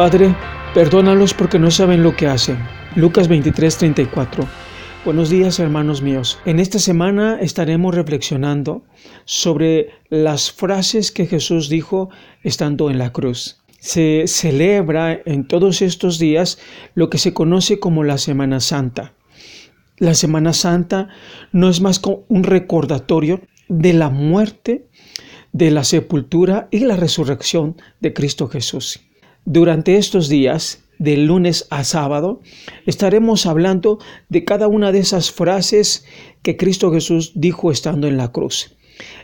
Padre, perdónalos porque no saben lo que hacen. Lucas 23, 34. Buenos días hermanos míos. En esta semana estaremos reflexionando sobre las frases que Jesús dijo estando en la cruz. Se celebra en todos estos días lo que se conoce como la Semana Santa. La Semana Santa no es más que un recordatorio de la muerte, de la sepultura y la resurrección de Cristo Jesús. Durante estos días, de lunes a sábado, estaremos hablando de cada una de esas frases que Cristo Jesús dijo estando en la cruz.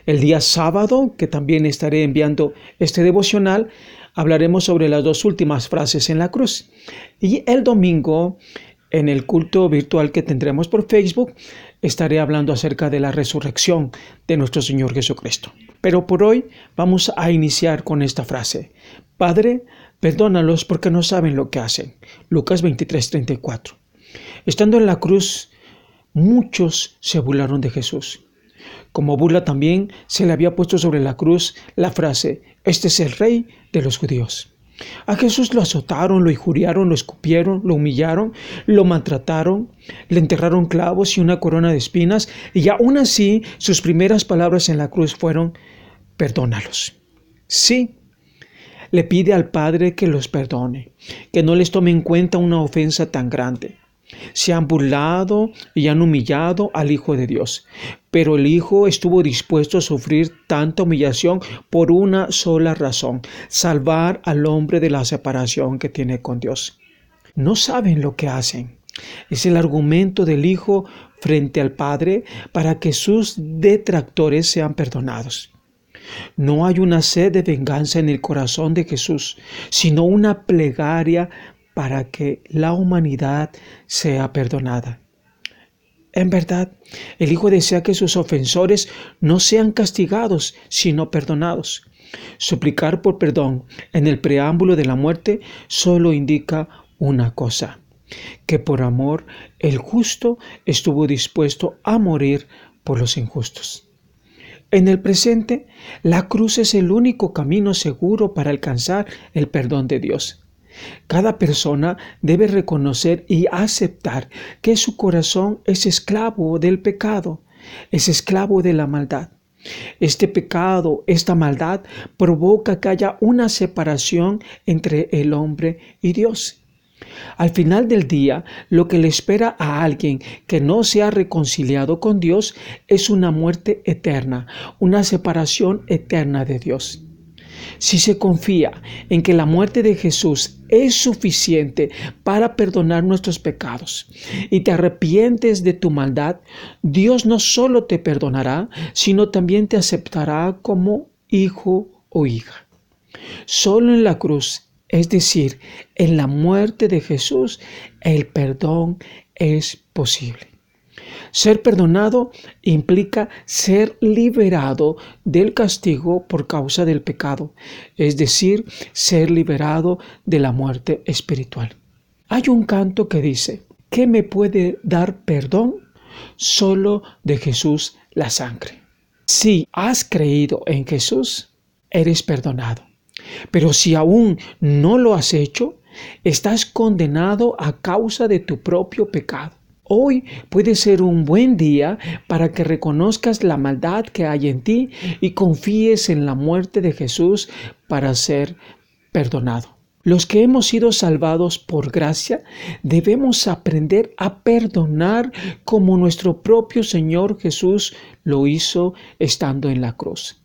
El día sábado, que también estaré enviando este devocional, hablaremos sobre las dos últimas frases en la cruz. Y el domingo, en el culto virtual que tendremos por Facebook, estaré hablando acerca de la resurrección de nuestro Señor Jesucristo. Pero por hoy vamos a iniciar con esta frase. Padre, perdónalos porque no saben lo que hacen. Lucas 23:34. Estando en la cruz, muchos se burlaron de Jesús. Como burla también se le había puesto sobre la cruz la frase, este es el rey de los judíos. A Jesús lo azotaron, lo injuriaron, lo escupieron, lo humillaron, lo maltrataron, le enterraron clavos y una corona de espinas, y aún así sus primeras palabras en la cruz fueron, perdónalos. Sí, le pide al Padre que los perdone, que no les tome en cuenta una ofensa tan grande. Se han burlado y han humillado al Hijo de Dios, pero el Hijo estuvo dispuesto a sufrir tanta humillación por una sola razón, salvar al hombre de la separación que tiene con Dios. No saben lo que hacen. Es el argumento del Hijo frente al Padre para que sus detractores sean perdonados. No hay una sed de venganza en el corazón de Jesús, sino una plegaria para que la humanidad sea perdonada. En verdad, el Hijo desea que sus ofensores no sean castigados, sino perdonados. Suplicar por perdón en el preámbulo de la muerte solo indica una cosa, que por amor el justo estuvo dispuesto a morir por los injustos. En el presente, la cruz es el único camino seguro para alcanzar el perdón de Dios. Cada persona debe reconocer y aceptar que su corazón es esclavo del pecado, es esclavo de la maldad. Este pecado, esta maldad, provoca que haya una separación entre el hombre y Dios. Al final del día, lo que le espera a alguien que no se ha reconciliado con Dios es una muerte eterna, una separación eterna de Dios. Si se confía en que la muerte de Jesús es suficiente para perdonar nuestros pecados y te arrepientes de tu maldad, Dios no solo te perdonará, sino también te aceptará como hijo o hija. Solo en la cruz es decir, en la muerte de Jesús el perdón es posible. Ser perdonado implica ser liberado del castigo por causa del pecado, es decir, ser liberado de la muerte espiritual. Hay un canto que dice, ¿qué me puede dar perdón? Solo de Jesús la sangre. Si has creído en Jesús, eres perdonado. Pero si aún no lo has hecho, estás condenado a causa de tu propio pecado. Hoy puede ser un buen día para que reconozcas la maldad que hay en ti y confíes en la muerte de Jesús para ser perdonado. Los que hemos sido salvados por gracia debemos aprender a perdonar como nuestro propio Señor Jesús lo hizo estando en la cruz.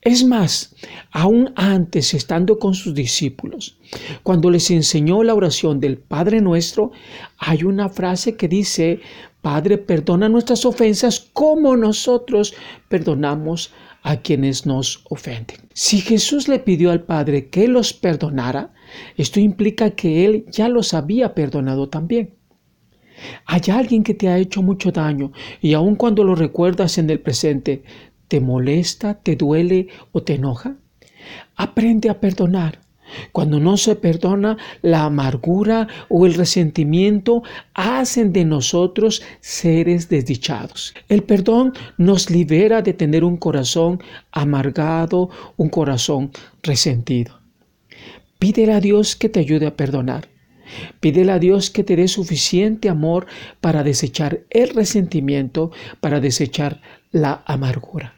Es más, aún antes, estando con sus discípulos, cuando les enseñó la oración del Padre nuestro, hay una frase que dice, Padre, perdona nuestras ofensas como nosotros perdonamos a quienes nos ofenden. Si Jesús le pidió al Padre que los perdonara, esto implica que Él ya los había perdonado también. Hay alguien que te ha hecho mucho daño y aun cuando lo recuerdas en el presente, ¿Te molesta, te duele o te enoja? Aprende a perdonar. Cuando no se perdona, la amargura o el resentimiento hacen de nosotros seres desdichados. El perdón nos libera de tener un corazón amargado, un corazón resentido. Pídele a Dios que te ayude a perdonar. Pídele a Dios que te dé suficiente amor para desechar el resentimiento, para desechar la amargura.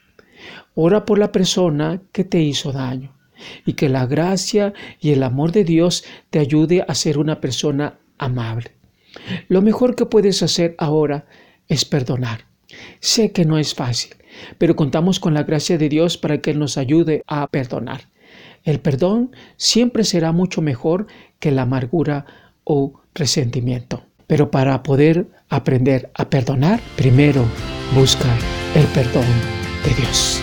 Ora por la persona que te hizo daño y que la gracia y el amor de Dios te ayude a ser una persona amable. Lo mejor que puedes hacer ahora es perdonar. Sé que no es fácil, pero contamos con la gracia de Dios para que Él nos ayude a perdonar. El perdón siempre será mucho mejor que la amargura o resentimiento. Pero para poder aprender a perdonar, primero busca el perdón de Dios.